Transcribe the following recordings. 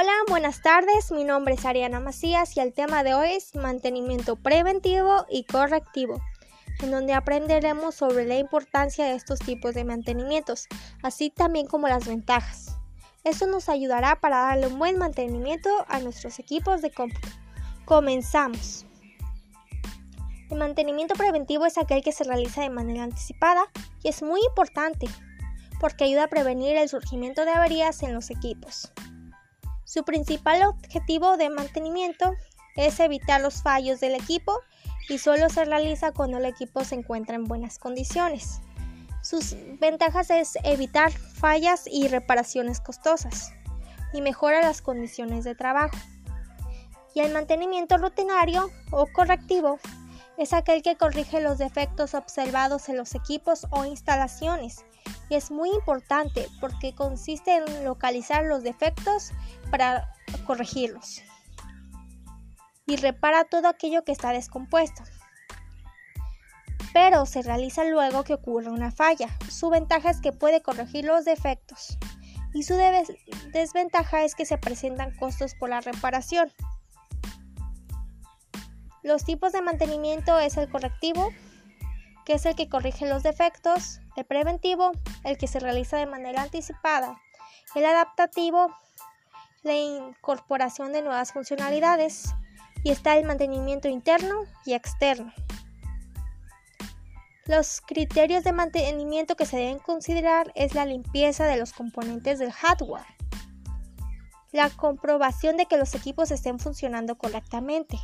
Hola, buenas tardes. Mi nombre es Ariana Macías y el tema de hoy es mantenimiento preventivo y correctivo, en donde aprenderemos sobre la importancia de estos tipos de mantenimientos, así también como las ventajas. Esto nos ayudará para darle un buen mantenimiento a nuestros equipos de cómputo. Comenzamos. El mantenimiento preventivo es aquel que se realiza de manera anticipada y es muy importante porque ayuda a prevenir el surgimiento de averías en los equipos. Su principal objetivo de mantenimiento es evitar los fallos del equipo y solo se realiza cuando el equipo se encuentra en buenas condiciones. Sus ventajas es evitar fallas y reparaciones costosas y mejora las condiciones de trabajo. Y el mantenimiento rutinario o correctivo es aquel que corrige los defectos observados en los equipos o instalaciones y es muy importante porque consiste en localizar los defectos para corregirlos y repara todo aquello que está descompuesto. Pero se realiza luego que ocurra una falla. Su ventaja es que puede corregir los defectos y su desventaja es que se presentan costos por la reparación. Los tipos de mantenimiento es el correctivo, que es el que corrige los defectos, el preventivo, el que se realiza de manera anticipada, el adaptativo, la incorporación de nuevas funcionalidades y está el mantenimiento interno y externo. Los criterios de mantenimiento que se deben considerar es la limpieza de los componentes del hardware, la comprobación de que los equipos estén funcionando correctamente,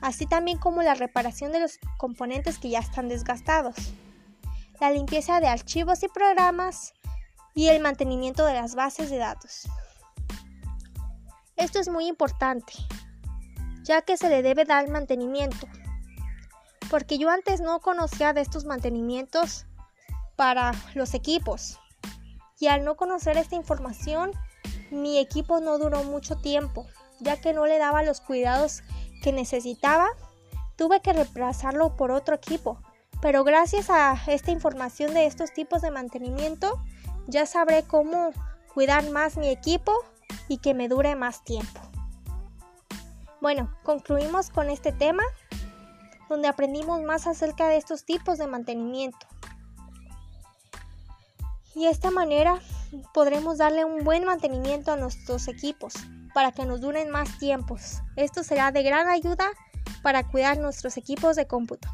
así también como la reparación de los componentes que ya están desgastados, la limpieza de archivos y programas y el mantenimiento de las bases de datos. Esto es muy importante, ya que se le debe dar mantenimiento, porque yo antes no conocía de estos mantenimientos para los equipos, y al no conocer esta información, mi equipo no duró mucho tiempo, ya que no le daba los cuidados que necesitaba, tuve que reemplazarlo por otro equipo. Pero gracias a esta información de estos tipos de mantenimiento, ya sabré cómo cuidar más mi equipo y que me dure más tiempo. Bueno, concluimos con este tema donde aprendimos más acerca de estos tipos de mantenimiento. Y de esta manera podremos darle un buen mantenimiento a nuestros equipos para que nos duren más tiempos. Esto será de gran ayuda para cuidar nuestros equipos de cómputo.